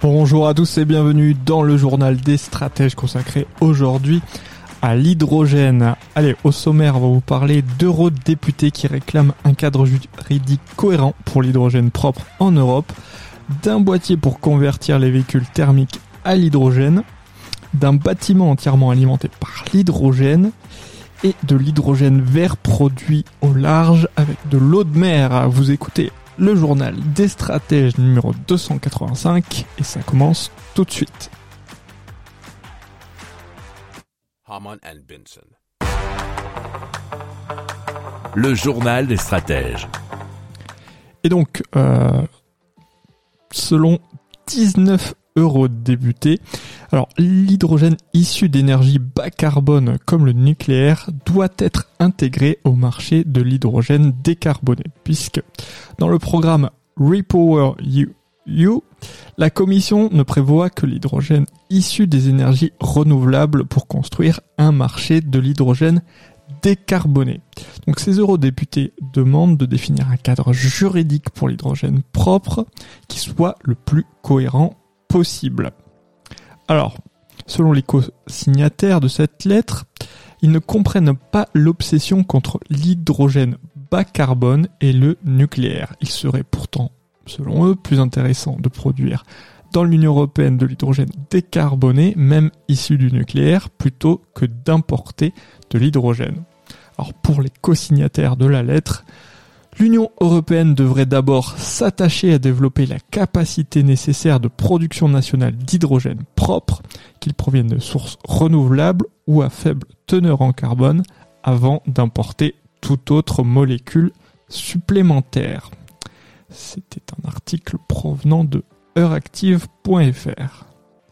Bonjour à tous et bienvenue dans le journal des stratèges consacré aujourd'hui à l'hydrogène. Allez, au sommaire, on va vous parler d'eurodéputés qui réclament un cadre juridique cohérent pour l'hydrogène propre en Europe, d'un boîtier pour convertir les véhicules thermiques à l'hydrogène, d'un bâtiment entièrement alimenté par l'hydrogène et de l'hydrogène vert produit au large avec de l'eau de mer. Vous écoutez le journal des stratèges numéro 285 et ça commence tout de suite. Le journal des stratèges. Et donc, euh, selon 19 eurodéputés, alors l'hydrogène issu d'énergie bas carbone comme le nucléaire doit être intégré au marché de l'hydrogène décarboné, puisque dans le programme Repower You, la Commission ne prévoit que l'hydrogène issu des énergies renouvelables pour construire un marché de l'hydrogène décarboné. Donc ces eurodéputés demandent de définir un cadre juridique pour l'hydrogène propre qui soit le plus cohérent possible. Alors, selon les co-signataires de cette lettre, ils ne comprennent pas l'obsession contre l'hydrogène bas carbone et le nucléaire. Il serait pourtant, selon eux, plus intéressant de produire dans l'Union européenne de l'hydrogène décarboné, même issu du nucléaire, plutôt que d'importer de l'hydrogène. Alors pour les co-signataires de la lettre, L'Union européenne devrait d'abord s'attacher à développer la capacité nécessaire de production nationale d'hydrogène propre, qu'il provienne de sources renouvelables ou à faible teneur en carbone, avant d'importer toute autre molécule supplémentaire. C'était un article provenant de heuractive.fr.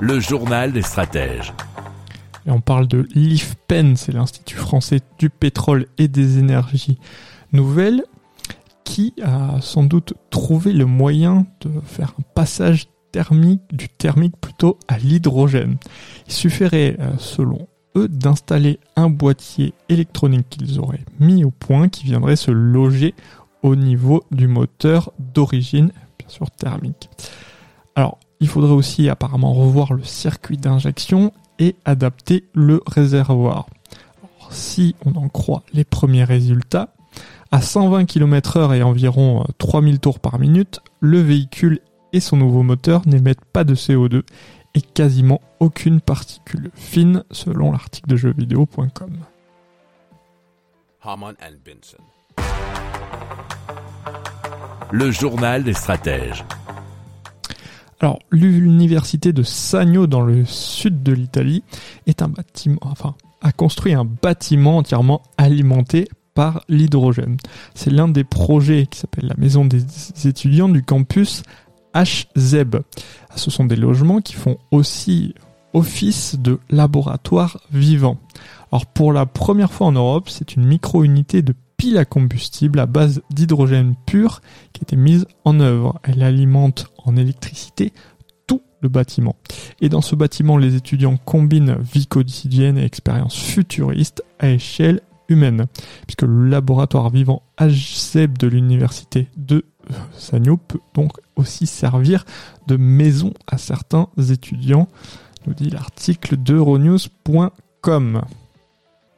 Le journal des stratèges. Et on parle de l'IFPEN, c'est l'Institut français du pétrole et des énergies nouvelles, qui a sans doute trouvé le moyen de faire un passage thermique, du thermique plutôt à l'hydrogène. Il suffirait, euh, selon eux, d'installer un boîtier électronique qu'ils auraient mis au point qui viendrait se loger au niveau du moteur d'origine, bien sûr thermique. Alors, il faudrait aussi apparemment revoir le circuit d'injection et adapter le réservoir. si on en croit les premiers résultats, à 120 km heure et environ 3000 euh, tours par minute, le véhicule et son nouveau moteur n'émettent pas de CO2 et quasiment aucune particule fine selon l'article de jeuxvideo.com. Le journal des stratèges. Alors, l'université de Sagno dans le sud de l'Italie est un bâtiment, enfin, a construit un bâtiment entièrement alimenté par l'hydrogène. C'est l'un des projets qui s'appelle la maison des étudiants du campus HZEB. Ce sont des logements qui font aussi office de laboratoire vivant. Alors pour la première fois en Europe, c'est une micro-unité de pile à combustible à base d'hydrogène pur qui a été mise en œuvre. Elle alimente en électricité tout le bâtiment. Et dans ce bâtiment, les étudiants combinent vie quotidienne et expérience futuriste à échelle humaine, puisque le laboratoire vivant HZEB de l'université de Sagno peut donc aussi servir de maison à certains étudiants, nous dit l'article d'euronews.com.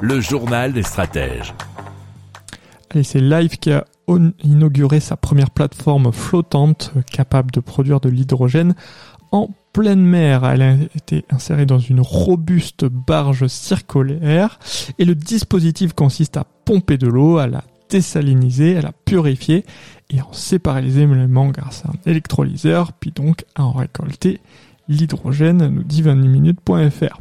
Le journal des stratèges. Allez, c'est Live qui a inauguré sa première plateforme flottante euh, capable de produire de l'hydrogène en pleine mer. Elle a été insérée dans une robuste barge circulaire et le dispositif consiste à pomper de l'eau, à la désaliniser, à la purifier et à en séparer les éléments grâce à un électrolyseur, puis donc à en récolter l'hydrogène, nous dit 20minutes.fr.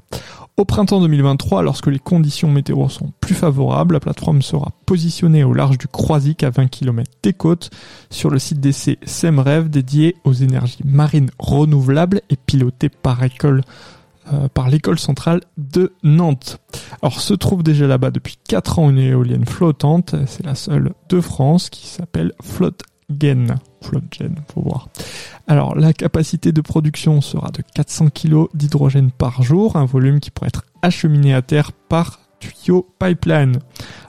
Au printemps 2023, lorsque les conditions météo sont plus favorables, la plateforme sera positionnée au large du Croisic à 20 km des côtes sur le site d'essai SEMREV dédié aux énergies marines renouvelables et piloté par euh, par l'école centrale de Nantes. Alors se trouve déjà là-bas depuis 4 ans une éolienne flottante, c'est la seule de France qui s'appelle Flottgen. Flottgen, faut voir. Alors la capacité de production sera de 400 kg d'hydrogène par jour, un volume qui pourrait être acheminé à terre par tuyau pipeline.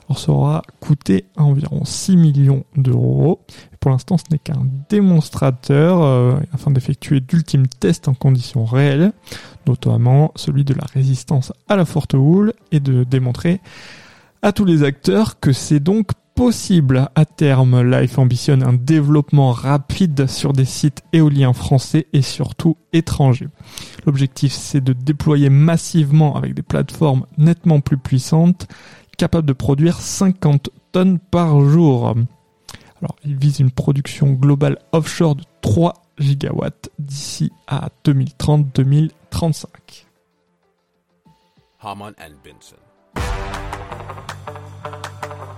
Alors ça aura coûté environ 6 millions d'euros. Pour l'instant, ce n'est qu'un démonstrateur euh, afin d'effectuer d'ultimes tests en conditions réelles, notamment celui de la résistance à la forte houle et de démontrer à tous les acteurs que c'est donc possible. À terme, Life ambitionne un développement rapide sur des sites éoliens français et surtout étrangers. L'objectif, c'est de déployer massivement avec des plateformes nettement plus puissantes, capables de produire 50 tonnes par jour. Alors, il vise une production globale offshore de 3 gigawatts d'ici à 2030-2035. Harman and Benson.